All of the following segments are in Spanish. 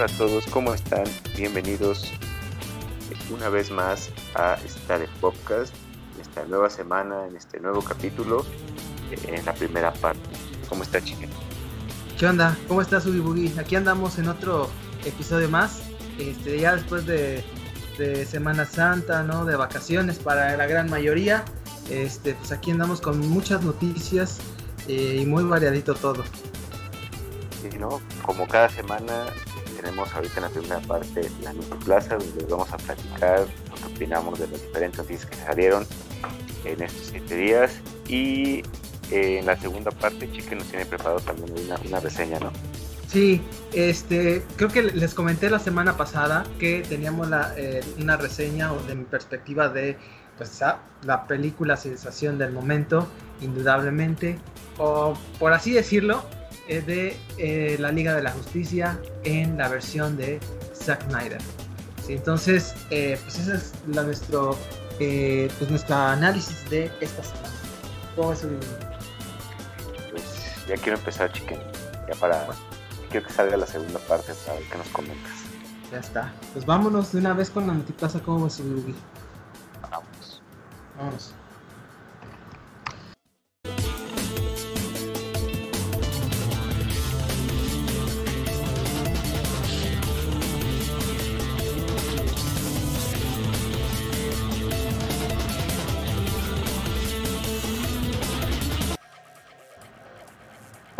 Hola a todos, ¿cómo están? Bienvenidos una vez más a esta de podcast, en esta nueva semana, en este nuevo capítulo, eh, en la primera parte. ¿Cómo está, chica? ¿Qué onda? ¿Cómo estás, Ubi Boogie? Aquí andamos en otro episodio más, este, ya después de, de Semana Santa, ¿no? De vacaciones para la gran mayoría. Este, pues aquí andamos con muchas noticias eh, y muy variadito todo. Sí, ¿no? Como cada semana tenemos ahorita en la primera parte la Plaza, donde vamos a platicar lo que opinamos de las diferentes noticias que salieron en estos siete días. Y eh, en la segunda parte, Chique nos tiene preparado también una, una reseña, ¿no? Sí, este, creo que les comenté la semana pasada que teníamos la, eh, una reseña de mi perspectiva de pues, la película sensación del momento, indudablemente, o por así decirlo, de eh, la Liga de la Justicia en la versión de Zack Snyder. ¿Sí? Entonces, eh, pues ese es la, nuestro, pues nuestro análisis de esta semana. ¿Cómo es Pues ya quiero empezar, chiquen. Ya para. Quiero que salga la segunda parte para ver qué nos comentas. Ya está. Pues vámonos de una vez con la multiplaza. ¿Cómo ves, Vamos. Vámonos.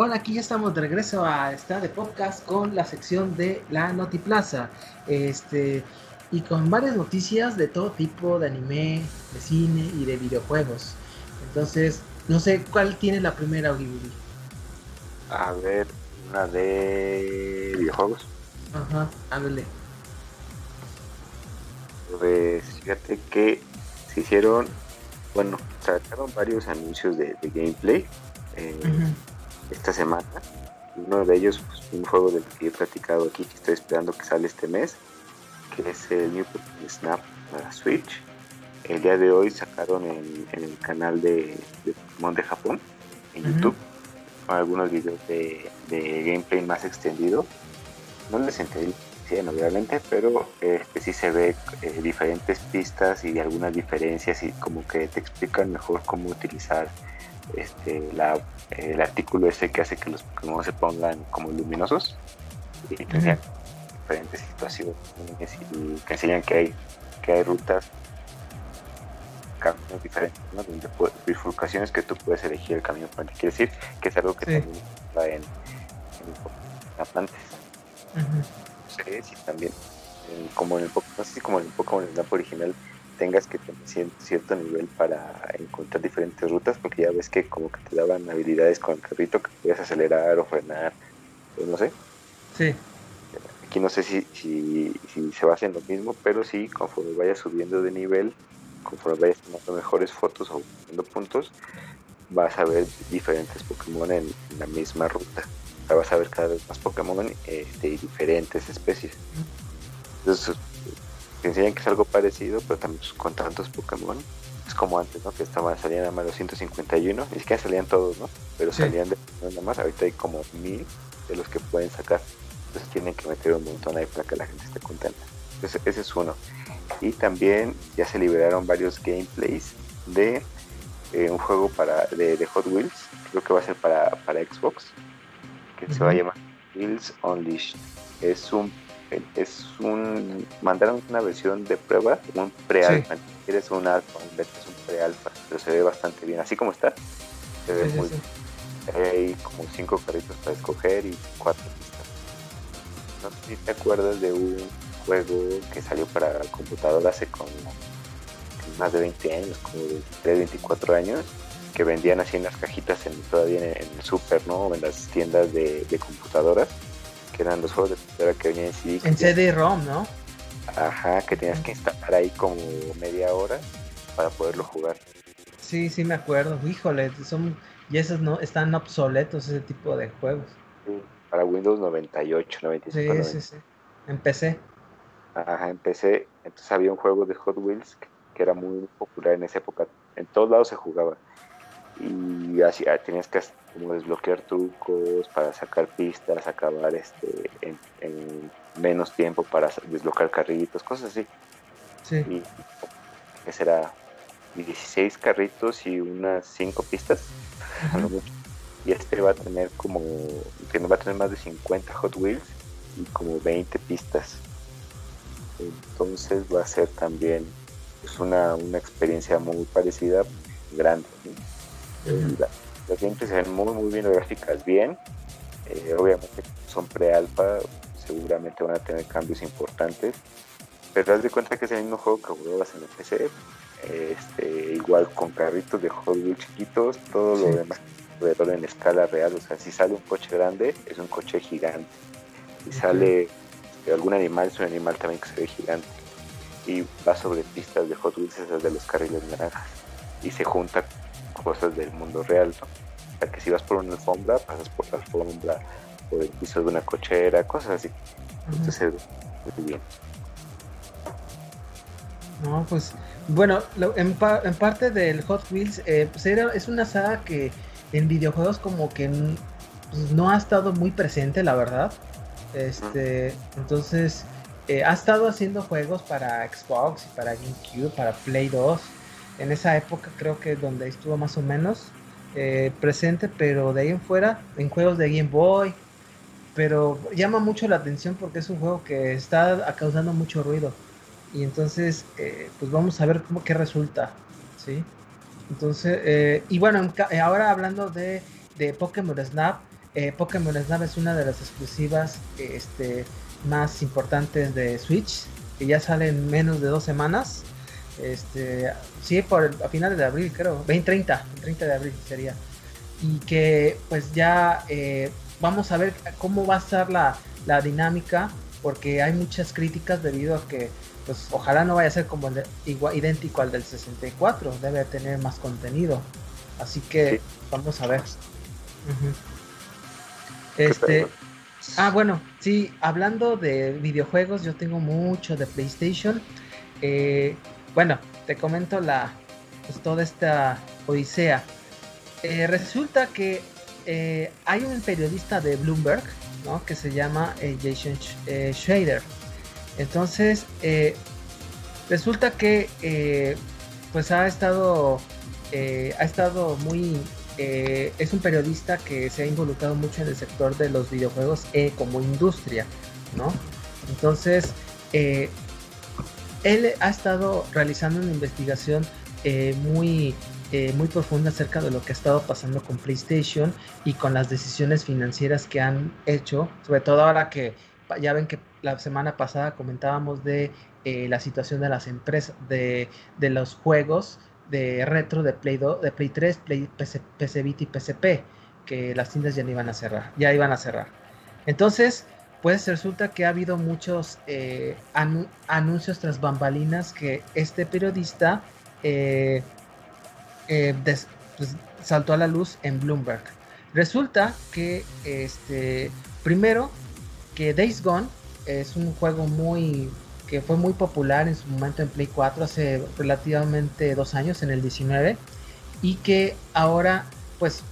Hola, aquí ya estamos de regreso a esta de podcast con la sección de la Notiplaza. Este, y con varias noticias de todo tipo, de anime, de cine y de videojuegos. Entonces, no sé cuál tiene la primera Ogiburi. A ver, una de videojuegos. Ajá, ándale. Pues fíjate que se hicieron, bueno, sacaron varios anuncios de, de gameplay. Eh. Esta semana. Uno de ellos, pues, un juego del que he platicado aquí, que estoy esperando que sale este mes, que es el New Snap para Switch. El día de hoy sacaron en, en el canal de, de Pokémon de Japón, en. YouTube, algunos videos de, de gameplay más extendido. No les entendí obviamente, pero este, sí se ve eh, diferentes pistas y algunas diferencias y como que te explican mejor cómo utilizar este, la, el artículo ese que hace que los Pokémon se pongan como luminosos y te enseñan diferentes situaciones y te enseñan que hay, que hay rutas caminos diferentes, ¿no? Donde bifurcaciones que tú puedes elegir el camino para ti. Quiere decir que es algo que Sí. también está en, en sé si también, eh, como en el Pokémon, no sé si como en el Pokémon original, tengas que tener cier- cierto nivel para encontrar diferentes rutas, porque ya ves que como que te daban habilidades con el carrito que puedes acelerar o frenar, pues no sé. Sí, Aquí no sé si, si, si se basa en lo mismo, pero sí, conforme vayas subiendo de nivel, conforme vayas tomando mejores fotos o obteniendo puntos, vas a ver diferentes Pokémon en, en la misma ruta. O sea, vas a ver cada vez más Pokémon eh, de diferentes especies. Entonces, te enseñan que es algo parecido, pero también pues, con tantos Pokémon. Es como antes, ¿no? Que estaban, salían nada más los 151, ni siquiera salían todos, ¿no? Pero Sí. salían de nada más. Ahorita hay como mil de los que pueden sacar. Entonces tienen que meter un montón ahí para que la gente esté contenta. Entonces, ese es uno. Y también ya se liberaron varios gameplays de eh, un juego para de, de Hot Wheels. Creo que va a ser para, para Xbox. Que se va a llamar Wheels Unleashed. Es un es un mandaron una versión de prueba, un pre-alfa. Ni siquiera Es un alfa, un beta, es un pre-alfa, pero se ve bastante bien. Así como está, se ve sí, sí, muy sí. hay como cinco carritos para escoger y cuatro pistas. No sé si te acuerdas de un juego que salió para el computador hace como más de 20 años, como 23, 24 años, que vendían así en las cajitas en, todavía en, en el super, ¿no? En las tiendas de, de computadoras, que eran los juegos de computadora que venían en CD. En CD-ROM, ¿no? Ajá, que tenías que instalar ahí como media hora para poderlo jugar. Sí, sí me acuerdo. Híjole, son y esos no están obsoletos ese tipo de juegos. Sí, Para Windows 98, 95, Sí, 90. sí, sí. Empecé. Ajá, empecé, entonces había un juego de Hot Wheels que, que era muy popular en esa época, en todos lados se jugaba y así ah, tenías que como desbloquear trucos, para sacar pistas, acabar este en, menos tiempo para desbloquear carritos, cosas así. Sí. Y que será 16 carritos y unas 5 pistas. Y este va a tener como, que no va a tener más de 50 Hot Wheels y como 20 pistas. Entonces va a ser también pues, una, experiencia muy parecida, grande. Las gameplays se ven muy, muy bien, gráficas bien. Eh, obviamente son pre-alfa, seguramente van a tener cambios importantes. Pero haz de cuenta que es el mismo juego que jugabas en el PC. Este, igual con carritos de Hot Wheels chiquitos, todo lo demás alrededor en escala real. O sea, si sale un coche grande, es un coche gigante. Si sale algún animal, es un animal también que se ve gigante. Y va sobre pistas de Hot Wheels, esas de los carriles naranjas. Y se junta cosas del mundo real. ¿no? O sea, que si vas por una alfombra, pasas por la alfombra, por el piso de una cochera, cosas así. Entonces, muy bien. No, pues bueno, en, parte del Hot Wheels, eh, pues es una saga que en videojuegos como que pues, no ha estado muy presente, la verdad. Este, entonces, eh, ha estado haciendo juegos para Xbox y para GameCube, para Play 2. En esa época creo que donde estuvo más o menos eh, presente, pero de ahí en fuera, en juegos de Game Boy. Pero llama mucho la atención porque es un juego que está causando mucho ruido. Y entonces, eh, pues vamos a ver cómo que resulta, ¿sí? Entonces, y bueno, ahora hablando de, de Pokémon Snap, eh, Pokémon Snap es una de las exclusivas este, más importantes de Switch, que ya sale en menos de dos semanas. Este, sí, por a finales de abril, creo, 20, 30, 30 de abril sería. Y que pues ya eh, vamos a ver cómo va a ser la, la, dinámica, porque hay muchas críticas debido a que pues ojalá no vaya a ser como el igual, idéntico al del 64, debe tener más contenido. Así que vamos a ver. Este, ah, bueno, sí, hablando de videojuegos, yo tengo mucho de PlayStation. Eh, bueno, te comento la, pues, toda esta odisea. Eh, resulta que eh, hay un periodista de Bloomberg, ¿no? Que se llama Jason Schrader. Entonces, resulta que, pues ha estado, ha estado muy eh, es un periodista que se ha involucrado mucho en el sector de los videojuegos eh, como industria, ¿no? Entonces, eh, él ha estado realizando una investigación muy, muy profunda acerca de lo que ha estado pasando con PlayStation y con las decisiones financieras que han hecho, sobre todo ahora que ya ven que la semana pasada comentábamos de la situación de las empresas, de, de los juegos de retro de Play 2, de Play 3, Play, PC, Vita y PSP, que las tiendas ya no iban a cerrar, ya iban a cerrar. Entonces, pues resulta que ha habido muchos eh, anuncios tras bambalinas que este periodista eh, eh, pues, saltó a la luz en Bloomberg. Resulta que, este, primero, que Days Gone es un juego muy que fue muy popular en su momento en Play 4 hace relativamente dos años, en el 19, y que ahora pues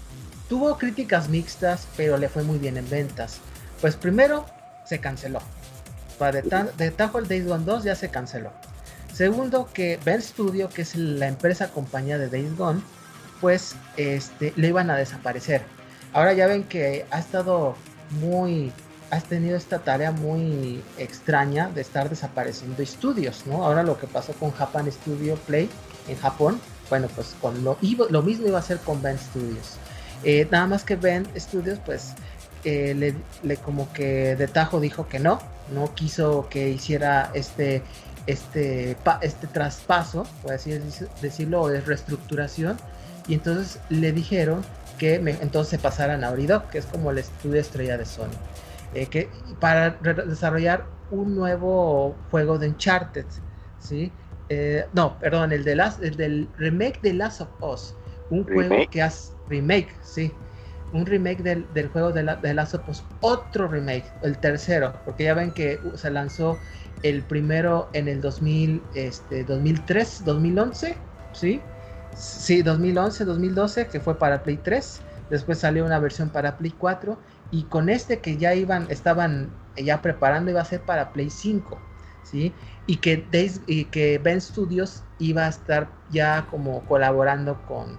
tuvo críticas mixtas, pero le fue muy bien en ventas. Pues primero se canceló. Para de, tajo el Days Gone 2 ya se canceló. Segundo, que Ben Studio, que es la empresa compañía de Days Gone, pues este, le iban a desaparecer. Ahora ya ven que ha estado muy has tenido esta tarea muy extraña de estar desapareciendo estudios, ¿no? Ahora lo que pasó con Japan Studio Play en Japón, bueno, pues con lo, lo mismo iba a ser con Ben Studios. Eh, nada más que Ben Studios, pues eh, le, como que de tajo dijo que no, no quiso que hiciera este, este, este traspaso, por así decirlo, de reestructuración, y entonces le dijeron que entonces se pasaran a Oridoc, que es como el estudio estrella de Sony. Eh, que, para desarrollar un nuevo juego de Uncharted, ¿sí? Eh, no, perdón, el, de el del remake de Last of Us, un juego que hace remake, sí, un remake del, juego de, la, de otro remake, el tercero, porque ya ven que se lanzó el primero en el 2000, este, 2003, 2011, ¿sí? Sí, 2011, 2012, que fue para Play 3, después salió una versión para Play 4 y con este que ya iban, estaban ya preparando iba a ser para Play 5, ¿sí? Y que, y que Ben Studios iba a estar ya como colaborando con,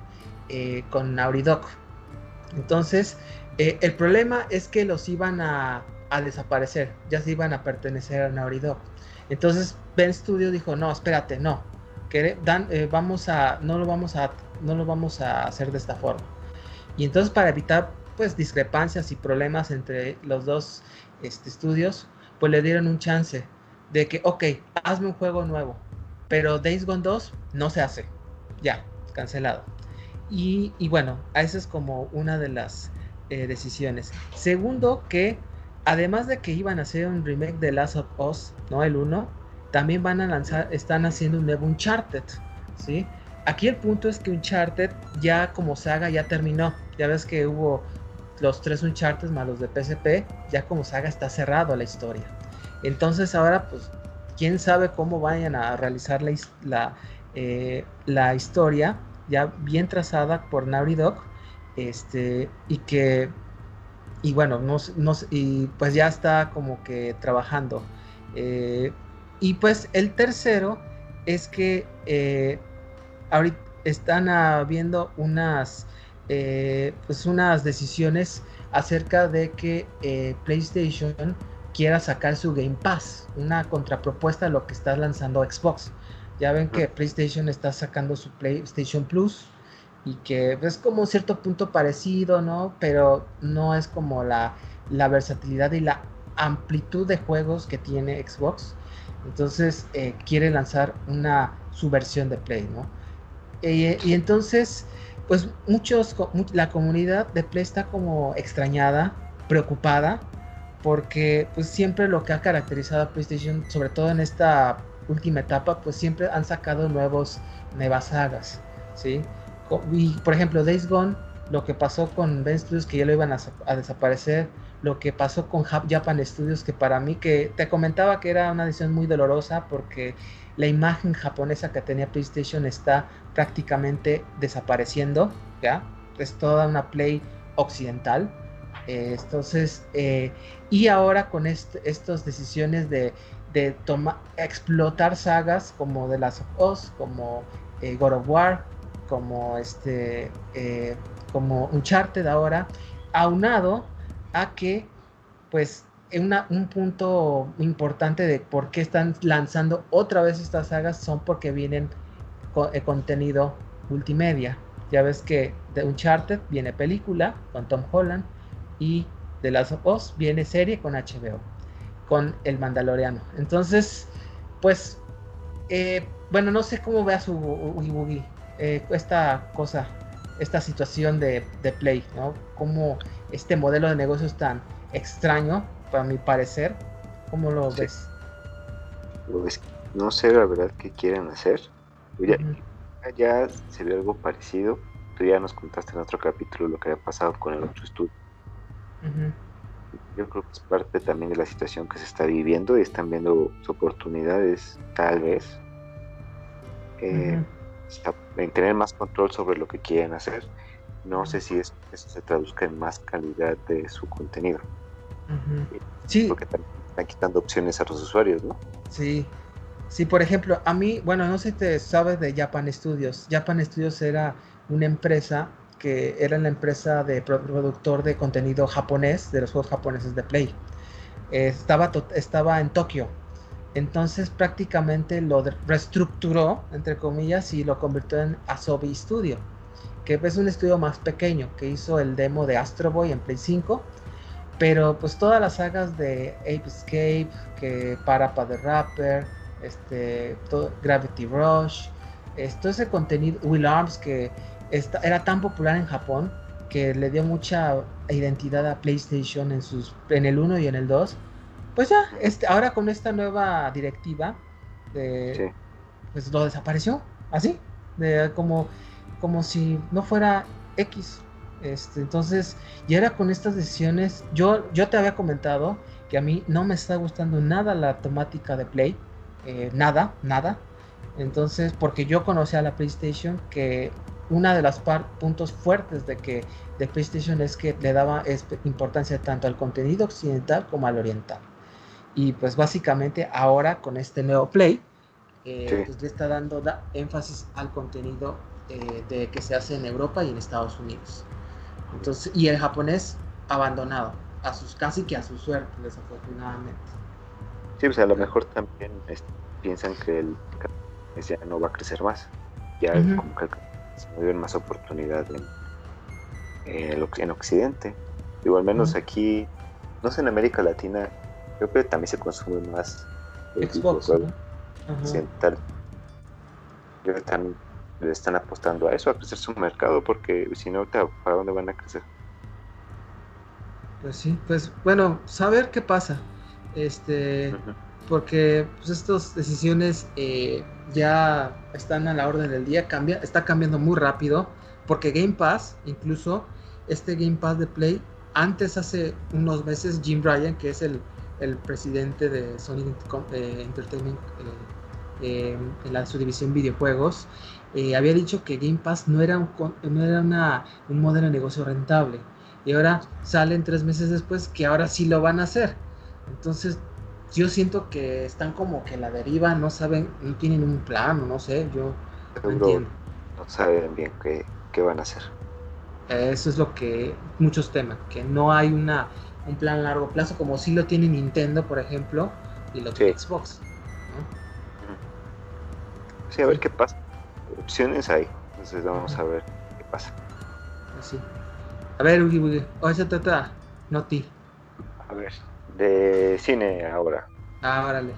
eh, con Naughty. Entonces, eh, el problema es que los iban a, a, desaparecer, ya se iban a pertenecer a Naughty Dog. Entonces, Ben Studios dijo, no, espérate, no, dan, eh, vamos a, no lo vamos a, no lo vamos a hacer de esta forma. Y entonces para evitar pues discrepancias y problemas entre los dos este, estudios, pues le dieron un chance de que, ok, hazme un juego nuevo, pero Days Gone 2 no se hace, ya, cancelado. Y, y bueno, esa es como una de las eh, decisiones. Segundo, que además de que iban a hacer un remake de Last of Us, ¿no? El 1, también van a lanzar, están haciendo un nuevo Uncharted, ¿sí? Aquí el punto es que Uncharted ya como saga ya terminó. Ya ves que hubo los tres Uncharted más los de PSP, ya como saga está cerrado la historia. Entonces ahora pues quién sabe cómo vayan a realizar la, la, eh, la historia ya bien trazada por Naughty Dog este y que y bueno no, no, y pues ya está como que trabajando eh, y pues el tercero es que eh, ahorita están habiendo unas, eh, pues unas decisiones acerca de que PlayStation quiera sacar su Game Pass, una contrapropuesta a lo que está lanzando Xbox. Ya ven que PlayStation está sacando su PlayStation Plus y que es como un cierto punto parecido, ¿no? Pero no es como la, la versatilidad y la amplitud de juegos que tiene Xbox. Entonces eh, quiere lanzar una su versión de Play, ¿no? Eh, y entonces, pues muchos, la comunidad de Play está como extrañada, preocupada, porque pues siempre lo que ha caracterizado a PlayStation, sobre todo en esta última etapa, pues siempre han sacado nuevos, nuevas sagas, ¿sí? Y por ejemplo, Days Gone, lo que pasó con Ben Studios, que ya lo iban a, a desaparecer, lo que pasó con Japan Studios, que para mí, que te comentaba que era una decisión muy dolorosa porque la imagen japonesa que tenía PlayStation está prácticamente desapareciendo, ¿ya? Es toda una Play occidental. Eh, entonces, eh, y ahora con estas decisiones de, de explotar sagas como The Last of Us, como eh, God of War, como este, como Uncharted ahora, aunado a que pues un punto importante de por qué están lanzando otra vez estas sagas son porque vienen con, eh, contenido multimedia. Ya ves que de Uncharted viene película con Tom Holland y de Last of Us viene serie con HBO, con El Mandaloriano. Entonces, pues, eh, bueno, no sé cómo vea su Oogie eh, esta cosa, esta situación de, de Play, ¿no? Cómo este modelo de negocios tan extraño, para mi parecer. ¿Cómo lo ves? Pues, no sé la verdad qué quieren hacer. Ya, ya se ve algo parecido. Tú ya nos contaste en otro capítulo lo que había pasado con el otro estudio. Yo creo que es parte también de la situación que se está viviendo y están viendo oportunidades, tal vez, eh, en tener más control sobre lo que quieren hacer no sé si eso, se traduzca en más calidad de su contenido. Sí. Porque también están quitando opciones a los usuarios, ¿no? Sí. Sí, por ejemplo, a mí, bueno, no sé si te sabes de Japan Studios. Japan Studios era una empresa que era la empresa de productor de contenido japonés, de los juegos japoneses de Play. estaba, estaba en Tokio. Entonces prácticamente lo reestructuró, entre comillas, y lo convirtió en Asobi Studio que es un estudio más pequeño, que hizo el demo de Astro Boy en Play 5, pero pues todas las sagas de Ape Escape, que Parapa the Rapper, este, Gravity Rush, todo ese contenido, Will Arms, que era tan popular en Japón, que le dio mucha identidad a PlayStation en, sus, en el 1 y en el 2, pues ya, este, ahora con esta nueva directiva, pues lo desapareció, así, de, como como si no fuera X. Este, entonces, y era con estas decisiones, yo, yo te había comentado que a mí no me está gustando nada la temática de Play, eh, nada, nada. Entonces, porque yo conocía a la PlayStation que una de los puntos fuertes de que de PlayStation es que le daba importancia tanto al contenido occidental como al oriental. Y pues básicamente ahora con este nuevo Play, eh, pues le está dando énfasis al contenido eh, de que se hace en Europa y en Estados Unidos. Entonces, y el japonés abandonado, a sus casi que a su suerte, desafortunadamente. Sí, pues a lo mejor también piensan que el ya no va a crecer más. Ya como que se más oportunidad en, en, Occidente. Digo, al menos aquí, no sé, en América Latina, creo que también se consume más Xbox, occidental. Creo que están, le están apostando a eso, a crecer su mercado, porque si no, ¿para dónde van a crecer? Pues sí, pues bueno, saber qué pasa. Este, porque pues, estas decisiones eh, ya están a la orden del día, cambia, está cambiando muy rápido, porque Game Pass, incluso este Game Pass de Play, antes hace unos meses Jim Ryan, que es el, presidente de Sony eh, Entertainment eh, en la, su división videojuegos, había dicho que Game Pass no era, no era una, un modelo de negocio rentable. Y ahora salen tres meses después que ahora sí lo van a hacer. Entonces yo siento que están como que la deriva, no saben, no tienen un plan, no sé, yo no entiendo. No saben bien qué, qué, van a hacer. Eso es lo que muchos temen, que no hay una un plan a largo plazo, como si lo tiene Nintendo, por ejemplo, y lo tiene Xbox. Sí, a ver qué pasa. Opciones hay, entonces vamos a ver qué pasa. Así. Pues a ver, Ugi, Ugi, hoy se trata Noti. A ver de cine ahora. Ah, órale.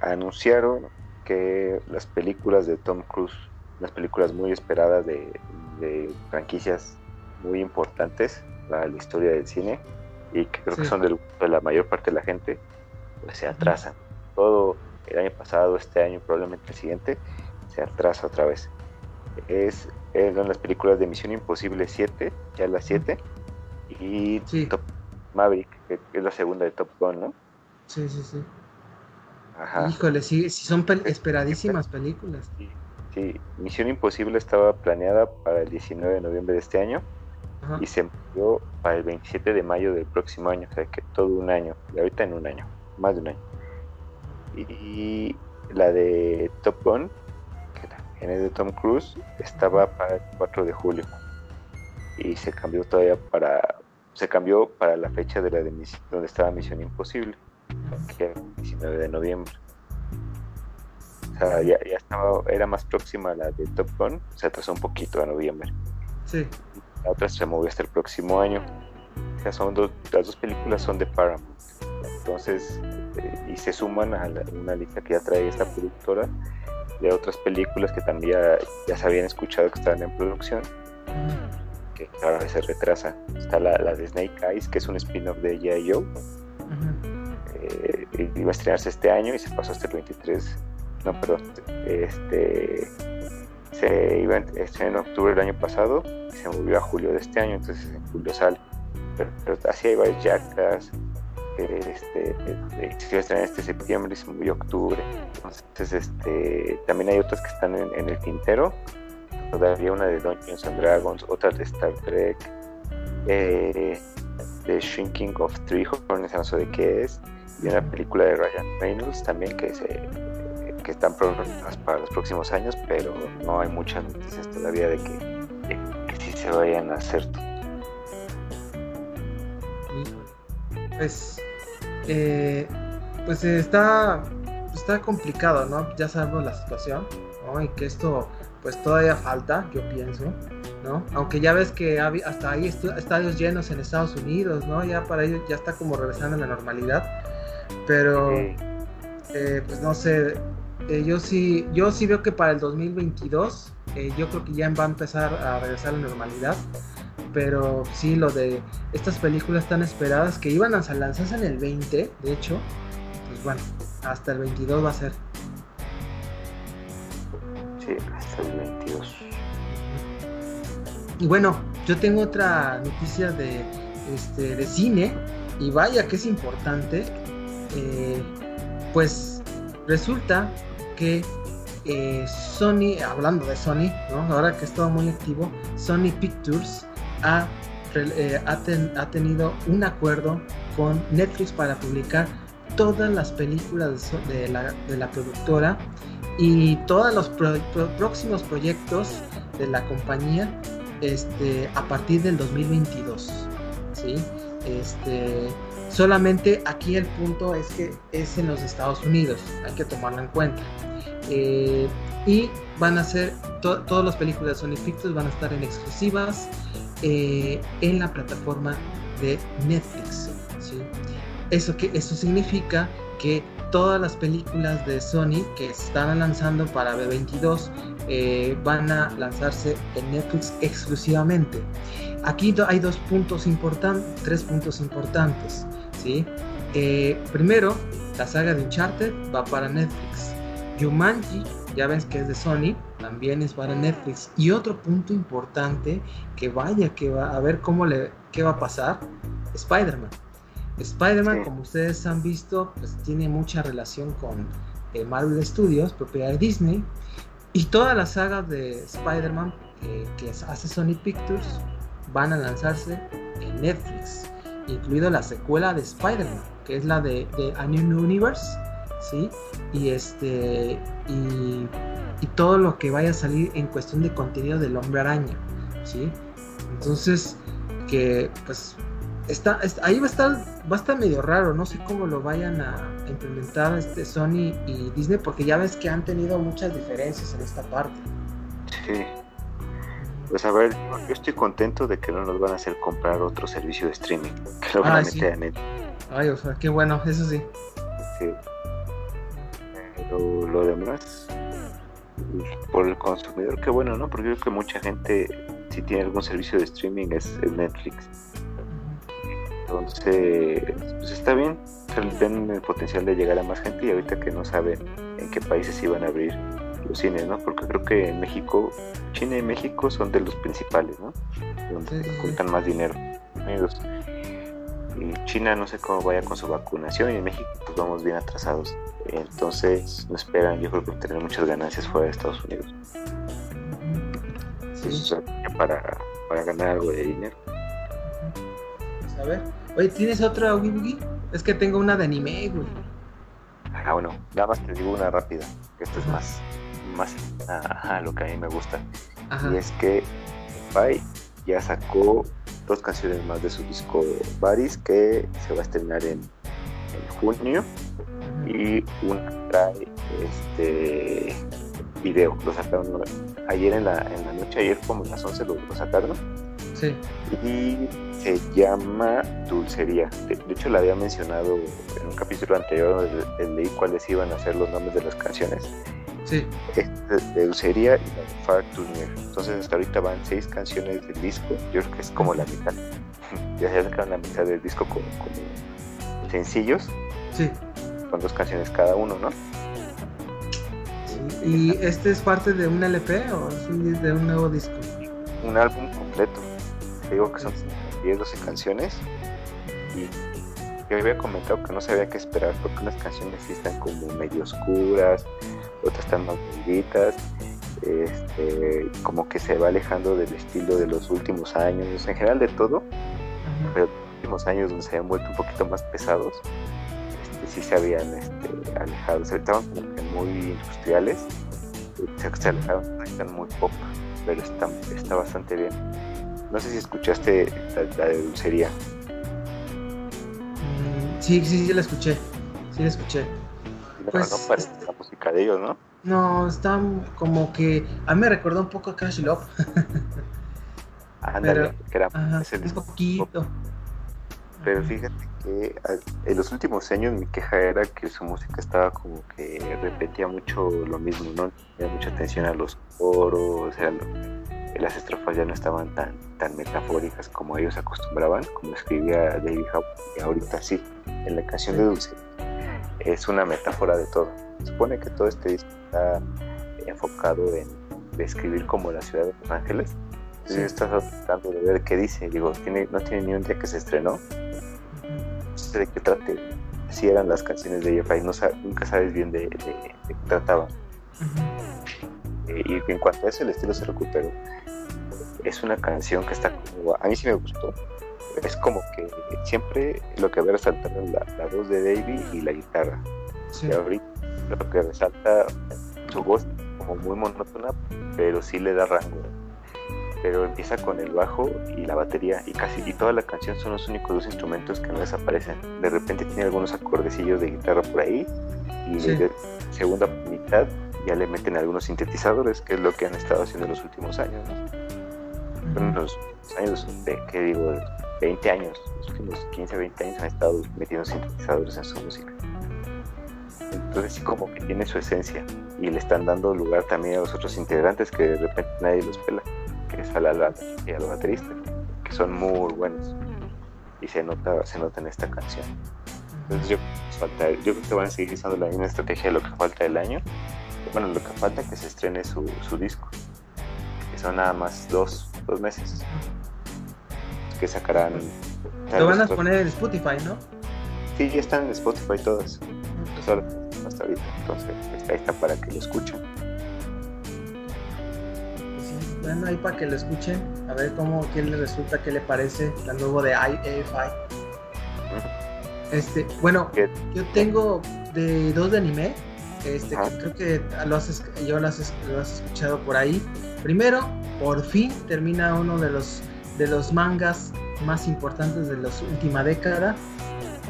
Anunciaron que las películas de Tom Cruise, las películas muy esperadas de, franquicias muy importantes para la historia del cine y que creo que son de la mayor parte de la gente, pues se atrasan. Todo el año pasado, este año, probablemente el siguiente, se atrasa otra vez. Es, son las películas de Misión Imposible 7, ya las 7, y Top Maverick, que es la segunda de Top Gun, ¿no? Sí, sí, sí. Ajá. Híjole, sí, sí son esperadísimas películas. Sí, Misión Imposible estaba planeada para el 19 de noviembre de este año y se movió para el 27 de mayo del próximo año, o sea que todo un año, y ahorita en un año, más de un año. Y la de Top Gun, que es de Tom Cruise, estaba para el 4 de julio y se cambió todavía para se cambió para la fecha de la de donde estaba Misión Imposible, que era el 19 de noviembre. O sea, ya, estaba, era más próxima a la de Top Gun, se atrasó un poquito a noviembre. Sí. La otra se movió hasta el próximo año. O sea, son dos, las dos películas son de Paramount. Entonces, eh, y se suman a una lista que ya trae esta productora de otras películas que también ya, se habían escuchado que estaban en producción que ahora se retrasa. Está la, de Snake Eyes, que es un spin-off de G.I. Joe. Eh, iba a estrenarse este año y se pasó hasta el 23. No, perdón. Este, se iba a estrenar en octubre del año pasado y se movió a julio de este año, entonces en julio sale. Pero, así hay varias yacas. Este, se iba a estrenar este septiembre y se movió a octubre. Entonces, este, también hay otras que están en, en el tintero todavía una de Dungeons and Dragons, otra de Star Trek, eh, The Shrinking of Horns, no sé de qué es, y una película de Ryan Reynolds también que se que están programadas para los próximos años, pero no hay muchas noticias todavía de que, que sí se vayan a hacer. Pues, eh, pues está, está complicado, ¿no? Ya sabemos la situación, ¿no? Y que esto pues todavía falta, yo pienso, ¿no? Aunque ya ves que hasta hay estadios llenos en Estados Unidos, ¿no? Ya para ellos ya está como regresando a la normalidad, pero eh, pues no sé, eh, yo sí, yo sí veo que para el 2022 eh, yo creo que ya va a empezar a regresar a la normalidad, pero sí lo de estas películas tan esperadas que iban a lanzarse en el 20, de hecho, pues bueno, hasta el 22 va a ser. Hasta el 22. Y bueno, yo tengo otra noticia de, este, de cine, y vaya que es importante. Eh, pues resulta que eh, Sony, hablando de Sony, ahora que está muy activo, Sony Pictures ha, eh, ha, tenido un acuerdo con Netflix para publicar todas las películas de, la, de la, productora y todos los próximos proyectos de la compañía este, a partir del 2022. ¿sí? Este, solamente aquí el punto es que es en los Estados Unidos, hay que tomarlo en cuenta. Eh, y van a ser, todas las películas de Sony Pictures van a estar en exclusivas eh, en la plataforma de Netflix. Eso, eso significa que todas las películas de Sony que están lanzando para B22 eh, van a lanzarse en Netflix exclusivamente. Aquí hay dos puntos importantes, tres puntos importantes. ¿sí? primero, la saga de Uncharted va para Netflix. Jumanji, ya ves que es de Sony, también es para Netflix. Y otro punto importante, que vaya, que va a ver cómo le, qué va a pasar, Spider-Man. Spider-Man, como ustedes han visto, pues tiene mucha relación con eh, Marvel Studios, propiedad de Disney. Y todas las sagas de Spider-Man que hace Sony Pictures van a lanzarse en Netflix, incluido la secuela de Spider-Man, que es la de, de A New Universe ¿sí? Y este y, todo lo que vaya a salir en cuestión de contenido del Hombre Araña, ¿sí? Entonces, que pues está, ahí va a estar va a estar medio raro, no sé cómo lo vayan a implementar este Sony y Disney porque ya ves que han tenido muchas diferencias en esta parte. Sí. Pues a ver, yo estoy contento de que no nos van a hacer comprar otro servicio de streaming, que lo van a meter en Ay, o sea, qué bueno, eso sí. Sí lo demás por el consumidor qué bueno no porque creo que mucha gente si tiene algún servicio de streaming es, Netflix entonces pues está bien tienen el potencial de llegar a más gente y ahorita que no saben en qué países iban a abrir los cines no porque creo que en México China y México son de los principales no donde sí, más dinero y China no sé cómo vaya con su vacunación y en México pues vamos bien atrasados. Entonces no esperan, yo creo que tener muchas ganancias fuera de Estados Unidos. Sí. para, para ganar algo de dinero. A ver. Oye, ¿tienes otra Wii Es que tengo una de anime, güey. Ah, bueno, nada más te digo una rápida, que esto es más, más a, lo que a mí me gusta. Y es que Pai ya sacó dos canciones más de su disco Baris que se va a estrenar en, junio y una trae este video lo sacaron ayer en la, en la noche ayer como a las 11 lo, sacaron sí. y se llama Dulcería de, hecho la había mencionado en un capítulo anterior donde leí cuáles iban a ser los nombres de las canciones Sí. de Dulcería y la Far to Entonces hasta ahorita van seis canciones del disco. Yo creo que es como la mitad. ya se sacaron la mitad del disco como, sencillos. Sí. Con dos canciones cada uno, ¿no? Sí. ¿Y este es parte de un LP o es de un nuevo disco? Un álbum completo. Te digo que son 10, 12 canciones. Y yo había comentado que no sabía qué esperar porque unas canciones sí están como medio oscuras, otras están más bonitas, este, como que se va alejando del estilo de los últimos años, en general de todo, pero los últimos años donde se habían vuelto un poquito más pesados, este, sí se habían este, alejado, se estaban como que muy industriales, se, alejaron, están muy pop, pero está, está bastante bien. No sé si escuchaste la, de Dulcería. Mm, sí, sí, sí la escuché. Sí la escuché. Pues, no, parece la música de ellos, ¿no? No, está como que. A mí me recordó un poco a Crash Love. Ándale, que era un poquito. Pero fíjate que en los últimos años mi queja era que su música estaba como que repetía mucho lo mismo, ¿no? Tenía mucha atención a los coros, o sea, las estrofas ya no estaban tan, tan metafóricas como ellos acostumbraban, como escribía David Howe, y ahorita sí, en la canción de Dulce es una metáfora de todo. Supone que todo este disco está enfocado en describir como la ciudad de Los Ángeles. Entonces estás tratando de ver qué dice. Digo, tiene, no tiene ni un día que se estrenó. No sé de qué trate. Si eran las canciones de Jeff no nunca sabes bien de, qué trataban. Eh, y en cuanto a eso, el estilo se recuperó. Es una canción que está como. A mí sí me gustó. Es como que siempre lo que ve resaltar es la, la voz de David y la guitarra. Y ahorita lo que resalta su voz como muy monótona, pero sí le da rango. Pero empieza con el bajo y la batería y casi y toda la canción son los únicos dos instrumentos que no desaparecen. De repente tiene algunos acordecillos de guitarra por ahí y de segunda mitad ya le meten algunos sintetizadores, que es lo que han estado haciendo en los últimos años. En los años, de, ¿qué digo? 20 años, los últimos 15, 20 años han estado metiendo sintetizadores en su música. Entonces sí como que tiene su esencia y le están dando lugar también a los otros integrantes que de repente nadie los pela, que es a la y a los bateristas, que son muy buenos y se nota, se nota en esta canción. Entonces yo, yo creo que van a seguir usando la misma estrategia de lo que falta del año. Bueno, lo que falta es que se estrene su, su disco, que son nada más dos, dos meses, que sacarán... Lo van a poner en Spotify, ¿no? Sí, ya están en Spotify todos hasta ahorita. Entonces, ahí está para que lo escuchen. Sí, bueno, ahí para que lo escuchen, a ver cómo, qué le resulta, qué le parece la nuevo de IAFI. Este, bueno, yo tengo de dos de anime. Este, creo que lo has, yo lo has, lo has escuchado por ahí. Primero, por fin termina uno de los de los mangas más importantes de la última década,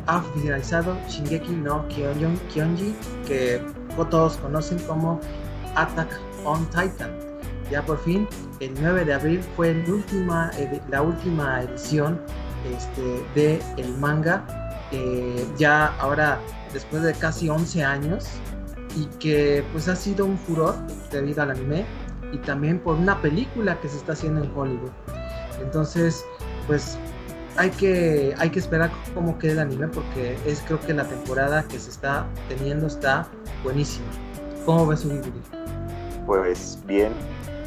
ha finalizado Shingeki no Kyonji, que todos conocen como Attack on Titan. Ya por fin, el 9 de abril fue la última, la última edición este, de el manga. Eh, ya ahora, después de casi 11 años, y que pues ha sido un furor debido al anime y también por una película que se está haciendo en Hollywood. Entonces, pues hay que, hay que esperar cómo quede el anime porque es creo que la temporada que se está teniendo está buenísima. ¿Cómo ves un Pues bien,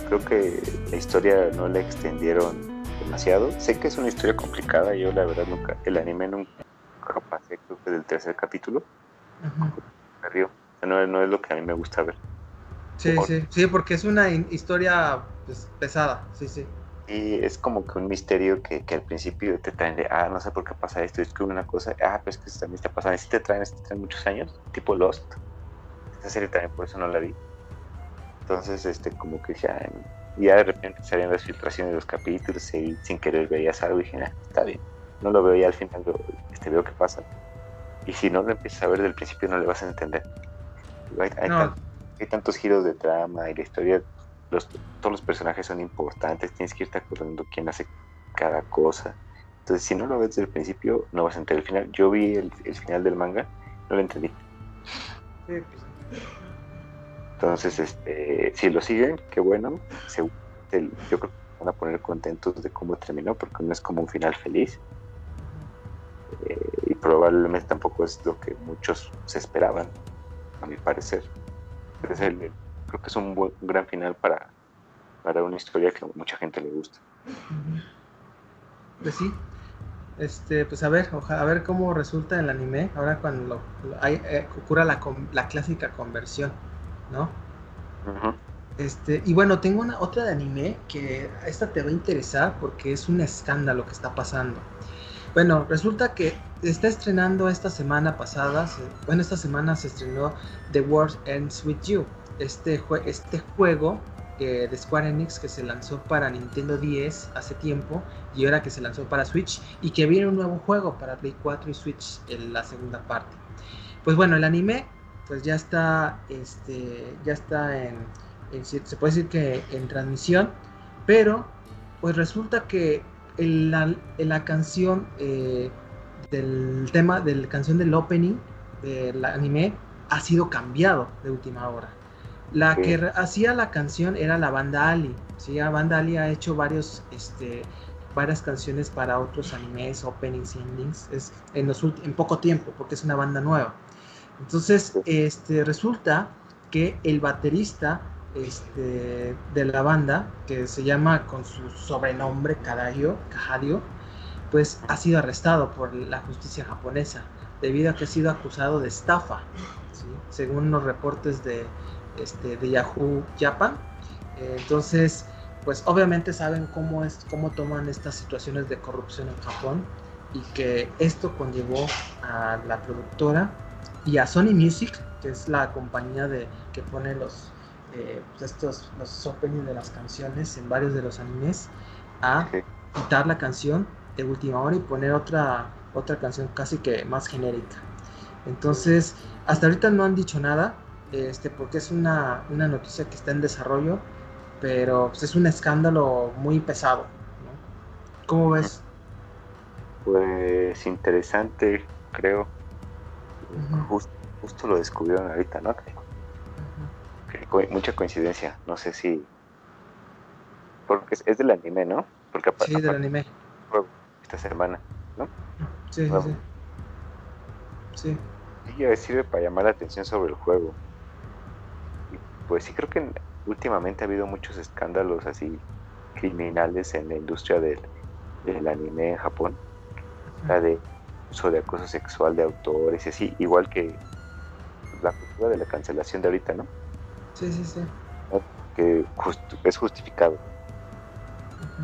creo que la historia no la extendieron demasiado. Sé que es una historia complicada, yo la verdad nunca, el anime nunca pasé, creo que del tercer capítulo. No, no, es lo que a mí me gusta ver. Sí, sí, sí, porque es una historia pues, pesada, sí, sí. Y es como que un misterio que, que, al principio te traen de, ah, no sé por qué pasa esto, es que una cosa, ah, pues que también está pasando, y si te traen, te traen muchos años, tipo Lost. Esta serie también por eso no la vi. Entonces, este, como que ya, ya de repente salían las filtraciones de los capítulos y sin querer veías algo y dije, ah, está bien, no lo veo y al final este, veo qué pasa. Y si no lo empiezas a ver del principio no le vas a entender. Hay, hay tantos giros de trama y la historia todos los personajes son importantes, tienes que irte acordando quién hace cada cosa. Entonces, si no lo ves desde el principio, no vas a entender el final. Yo vi el, final del manga, no lo entendí. Pues. Entonces, este, si lo siguen, qué bueno. yo creo que van a poner contentos de cómo terminó, porque no es como un final feliz. Eh, y probablemente tampoco es lo que muchos se esperaban, a mi parecer. El, creo que es un, buen, gran final para, para una historia que a mucha gente le gusta. Pues sí, este, pues a ver, a ver cómo resulta el anime, ahora cuando hay, eh, ocurra la, la, clásica conversión, ¿no? Este, y bueno, tengo una otra de anime que esta te va a interesar porque es un escándalo que está pasando. Bueno, resulta que está estrenando esta semana pasada, bueno, esta semana se estrenó The World Ends With You este, este juego de Square Enix que se lanzó para Nintendo 10 hace tiempo y ahora que se lanzó para Switch y que viene un nuevo juego para Play 4 y Switch en la segunda parte. Pues bueno, el anime pues ya está, este, ya está en, se puede decir que en transmisión, pero pues resulta que en la, canción eh, del tema, de la canción del opening del anime ha sido cambiado de última hora. La que hacía la canción era la banda Ali. ¿sí? La banda Ali ha hecho varios, este, varias canciones para otros animes, openings y endings es, en, los en poco tiempo, porque es una banda nueva. Entonces, este, resulta que el baterista este, de la banda, que se llama con su sobrenombre Kadayo, Kahadio, pues ha sido arrestado por la justicia japonesa debido a que ha sido acusado de estafa, según los reportes de, este, de Yahoo Japan, entonces, pues obviamente saben cómo, es, cómo toman estas situaciones de corrupción en Japón y que esto conllevó a la productora y a Sony Music, que es la compañía de, que pone los, eh, pues estos, los openings de las canciones en varios de los animes, a quitar la canción de última hora y poner otra, otra canción casi que más genérica. Entonces, hasta ahorita no han dicho nada, este, porque es una, una noticia que está en desarrollo, pero pues, es un escándalo muy pesado. ¿no? ¿Cómo ves? Pues interesante, creo. justo lo descubrieron ahorita, ¿no? Mucha coincidencia, no sé si... Porque es, del anime, ¿no? Porque sí, del anime. Esta semana, ¿no? Sí, sí, sí. Sí, sirve para llamar la atención sobre el juego. pues sí, creo que últimamente ha habido muchos escándalos así criminales en la industria del, anime en Japón. La de uso de acoso sexual de autores y así, igual que la cultura de la cancelación de ahorita, ¿no? Sí, sí, sí. Que es justificado.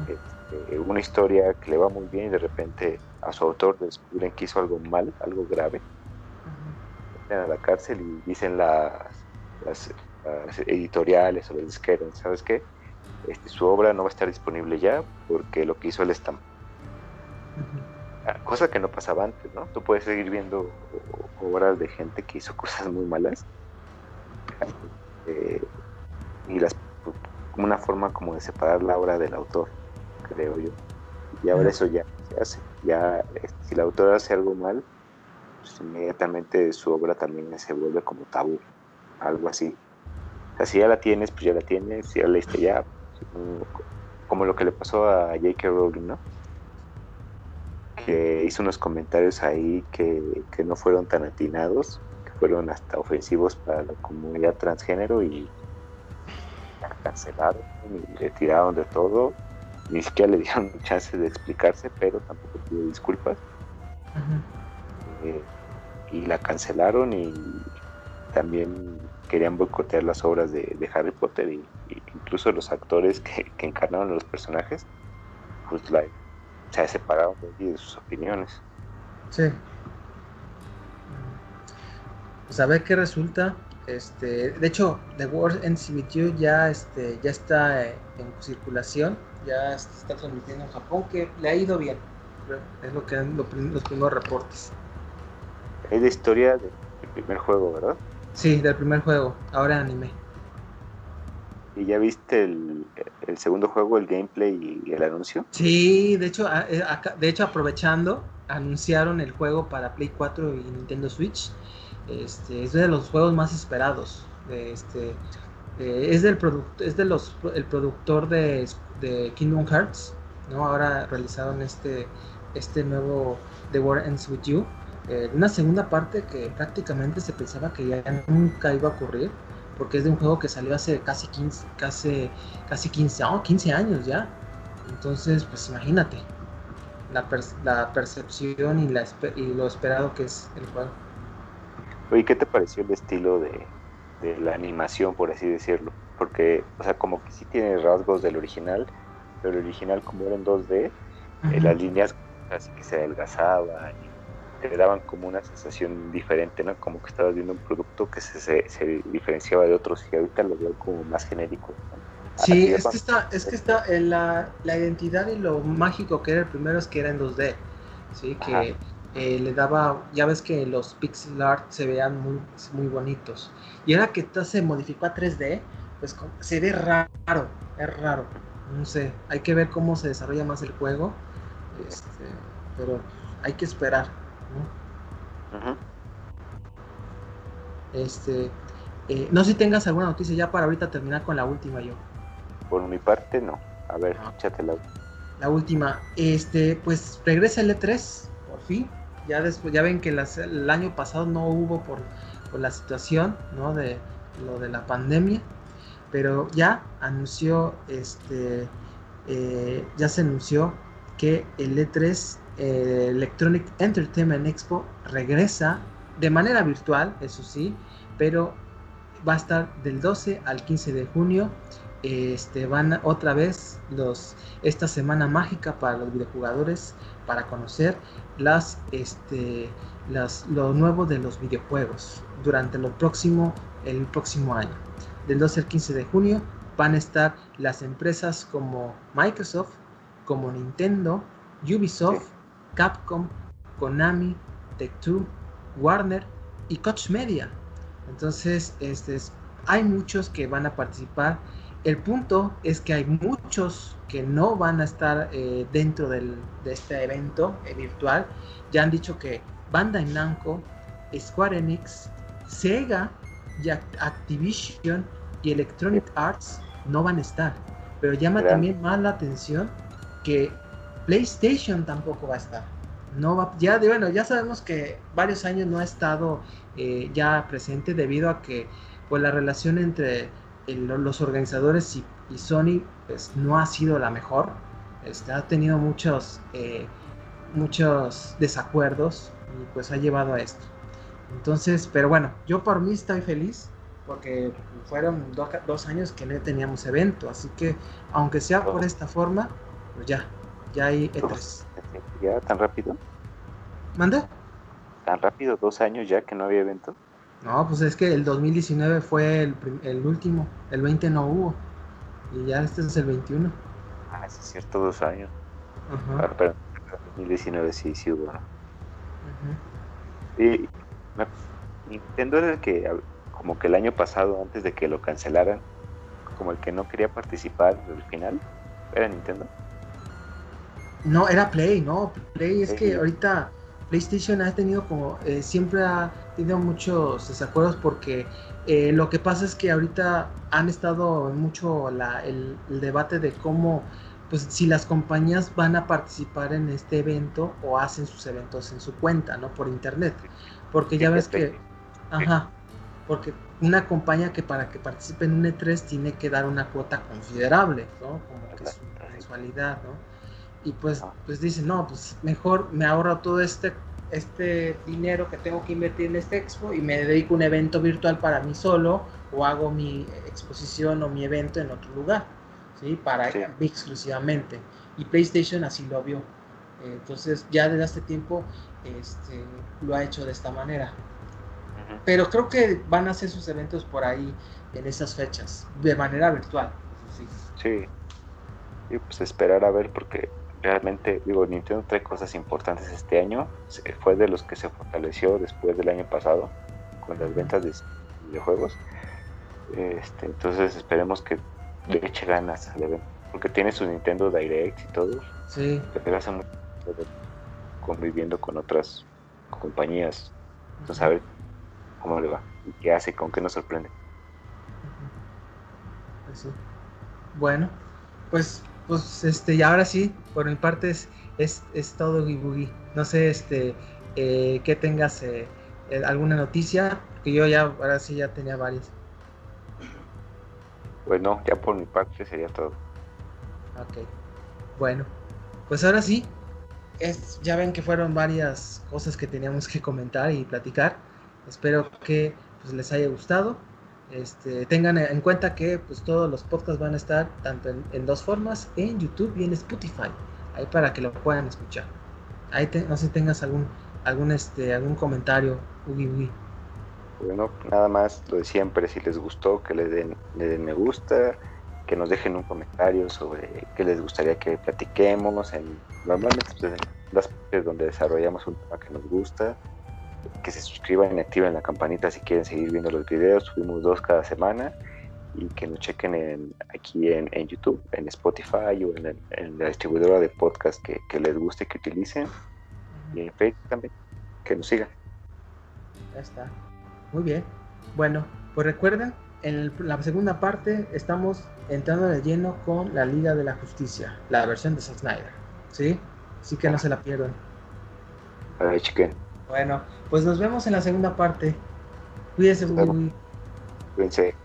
Este, una historia que le va muy bien y de repente a su autor descubren que hizo algo mal, algo grave. a la cárcel y dicen las, las, editoriales o las disqueras, ¿sabes qué? Este, su obra no va a estar disponible ya porque lo que hizo él está ah, cosa que no pasaba antes, ¿no? Tú puedes seguir viendo obras de gente que hizo cosas muy malas eh, y las como una forma como de separar la obra del autor, creo yo. Y ahora eso ya se hace. Ya este, si el autor hace algo mal, pues inmediatamente su obra también se vuelve como tabú, algo así. O sea, si ya la tienes, pues ya la tienes, si ya la leíste ya, como lo que le pasó a J.K. Rowling, ¿no? Que hizo unos comentarios ahí que, que no fueron tan atinados fueron hasta ofensivos para la comunidad transgénero y la cancelaron y le tiraron de todo. Ni siquiera le dieron chance de explicarse, pero tampoco pidió disculpas. Eh, y la cancelaron y también querían boicotear las obras de, Harry Potter y, incluso los actores que, encarnaron a los personajes, pues la, se separaron de sus opiniones. Sí pues a ver qué resulta. Este, de hecho, The World Ends With You ya, este, ya está en circulación, ya se está transmitiendo en Japón, que le ha ido bien. Es lo que los primeros reportes. Es de historia del primer juego, ¿verdad? Sí, del primer juego, ahora anime. ¿Y ya viste el, segundo juego, el gameplay y el anuncio? Sí, de hecho, eh, de hecho aprovechando, anunciaron el juego para Play 4 y Nintendo Switch este, es de los juegos más esperados. Este, es del es de los el productor de, Kingdom Hearts, ¿no? Ahora realizaron este este nuevo The War Ends With You. Eh, una segunda parte que prácticamente se pensaba que ya nunca iba a ocurrir, porque es de un juego que salió hace casi 15, casi, casi 15, 15 años ya. Entonces, pues imagínate la, la percepción y, la, y lo esperado que es el juego. Oye, ¿qué te pareció el estilo de, la animación, por así decirlo? Porque, o sea, como que sí tiene rasgos del original, pero el original como era en 2D, eh, las líneas así que se adelgazaban y te daban como una sensación diferente, ¿no? Como que estabas viendo un producto que se, se, diferenciaba de otros y ahorita lo veo como más genérico. Sí, es que está, es que está en la, la, identidad y lo mágico que era el primero es que era en 2D, ¿sí? Que eh, le daba, ya ves que los pixel art se vean muy, muy bonitos. Y ahora que se modificó a 3D, pues se ve raro, es raro. No sé, hay que ver cómo se desarrolla más el juego. Este, pero hay que esperar. ¿no? Este, eh, no sé si tengas alguna noticia ya para ahorita terminar con la última yo. Por mi parte no. A ver, ah. échatela. La última, este, pues regresa el E3, por fin ya después, ya ven que el año pasado no hubo por, la situación, ¿no? De lo de la pandemia, pero ya anunció, este, eh, ya se anunció que el E3 eh, Electronic Entertainment Expo regresa de manera virtual, eso sí, pero va a estar del 12 al 15 de junio este, van otra vez los, esta semana mágica para los videojugadores para conocer las, este, las, lo nuevo de los videojuegos durante lo próximo, el próximo año. Del 12 al 15 de junio van a estar las empresas como Microsoft, como Nintendo, Ubisoft, Capcom, Konami, Tech2, Warner y Koch Media. Entonces, este, hay muchos que van a participar. El punto es que hay muchos que no van a estar eh, dentro del, de este evento eh, virtual. Ya han dicho que Bandai Namco, Square Enix, Sega y Activision y Electronic Arts no van a estar. Pero llama también más la atención que PlayStation tampoco va a estar. No va, ya bueno, ya sabemos que varios años no ha estado eh, ya presente debido a que pues la relación entre los organizadores y, Sony pues no ha sido la mejor. Este, ha tenido muchos eh, muchos desacuerdos y pues ha llevado a esto. Entonces, pero bueno, yo por mí estoy feliz porque fueron dos años que no teníamos evento, así que aunque sea por esta forma, pues ya, ya hay E3. ¿Ya tan rápido? ¿Manda? ¿Tan rápido? ¿Dos años ya que no había evento? No, pues es que el 2019 fue el, el último, el 20 no hubo, y ya este es el 21. Ah, es cierto, dos años. Ajá. Ah, pero el 2019 sí, sí hubo. Y Nintendo era el que como que el año pasado, antes de que lo cancelaran, como el que no quería participar del final, ¿era Nintendo? No, era Play, no, Play es que ahorita PlayStation ha tenido como, eh, siempre ha tenido muchos desacuerdos porque eh, lo que pasa es que ahorita han estado mucho la, el, debate de cómo, pues si las compañías van a participar en este evento o hacen sus eventos en su cuenta, ¿no? Por internet. Porque ya ves que, ajá, porque una compañía que para que participe en un E3 tiene que dar una cuota considerable, ¿no? Como que su mensualidad, ¿no? Y pues, pues dice, no, pues mejor me ahorro todo este, este dinero que tengo que invertir en este expo y me dedico a un evento virtual para mí solo o hago mi exposición o mi evento en otro lugar, ¿sí? Para mí exclusivamente. Y PlayStation así lo vio. Entonces ya desde hace tiempo este, lo ha hecho de esta manera. Pero creo que van a hacer sus eventos por ahí en esas fechas, de manera virtual. Sí. sí. Y pues esperar a ver porque realmente, digo, Nintendo trae cosas importantes este año. Fue de los que se fortaleció después del año pasado con las ventas de videojuegos. Este, entonces esperemos que le eche ganas al evento. Porque tiene su Nintendo Direct y todo. Sí. Pero hace mucho conviviendo con otras compañías. Entonces a ver cómo le va y qué hace, con qué nos sorprende. Pues bueno, pues, pues este, y ahora sí, por mi parte es, es, es todo Gibugi. No sé, este, eh, que tengas eh, eh, alguna noticia, que yo ya, ahora sí ya tenía varias. Bueno, ya por mi parte sería todo. Ok, bueno, pues ahora sí, es, ya ven que fueron varias cosas que teníamos que comentar y platicar. Espero que pues, les haya gustado. Este, tengan en cuenta que pues, todos los podcasts van a estar tanto en, dos formas, en YouTube y en Spotify, ahí para que lo puedan escuchar. Ahí no sé si tengas algún algún este algún comentario, Ugi. Bueno, nada más lo de siempre, si les gustó, que le den, le den me gusta, que nos dejen un comentario sobre qué les gustaría que platiquemos en normalmente pues, en las partes donde desarrollamos un tema que nos gusta que se suscriban y activen la campanita si quieren seguir viendo los videos. Subimos dos cada semana y que nos chequen en, aquí en, YouTube, en Spotify o en, la distribuidora de podcast que, les guste que utilicen. Y en Facebook también, que nos sigan. Ya está. Muy bien. Bueno, pues recuerden, en la segunda parte estamos entrando de lleno con la Liga de la Justicia, la versión de Zack Snyder. ¿Sí? Así que no se la pierdan. Ay, chequen. Bueno, pues nos vemos en la segunda parte. Cuídense, Cuídense.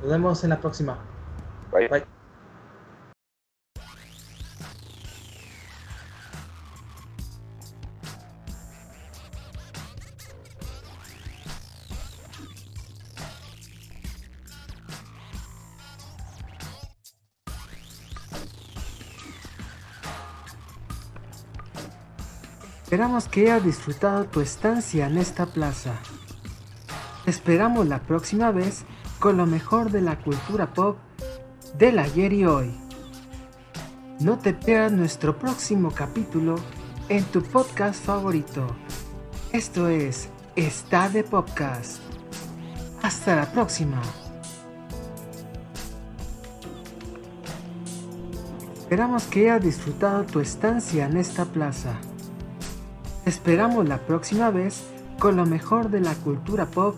Nos vemos en la próxima. Bye. Bye. Esperamos que hayas disfrutado tu estancia en esta plaza. Te esperamos la próxima vez con lo mejor de la cultura pop del ayer y hoy. No te pierdas nuestro próximo capítulo en tu podcast favorito. Esto es Está de Podcast. Hasta la próxima. Esperamos que hayas disfrutado tu estancia en esta plaza. Esperamos la próxima vez con lo mejor de la cultura pop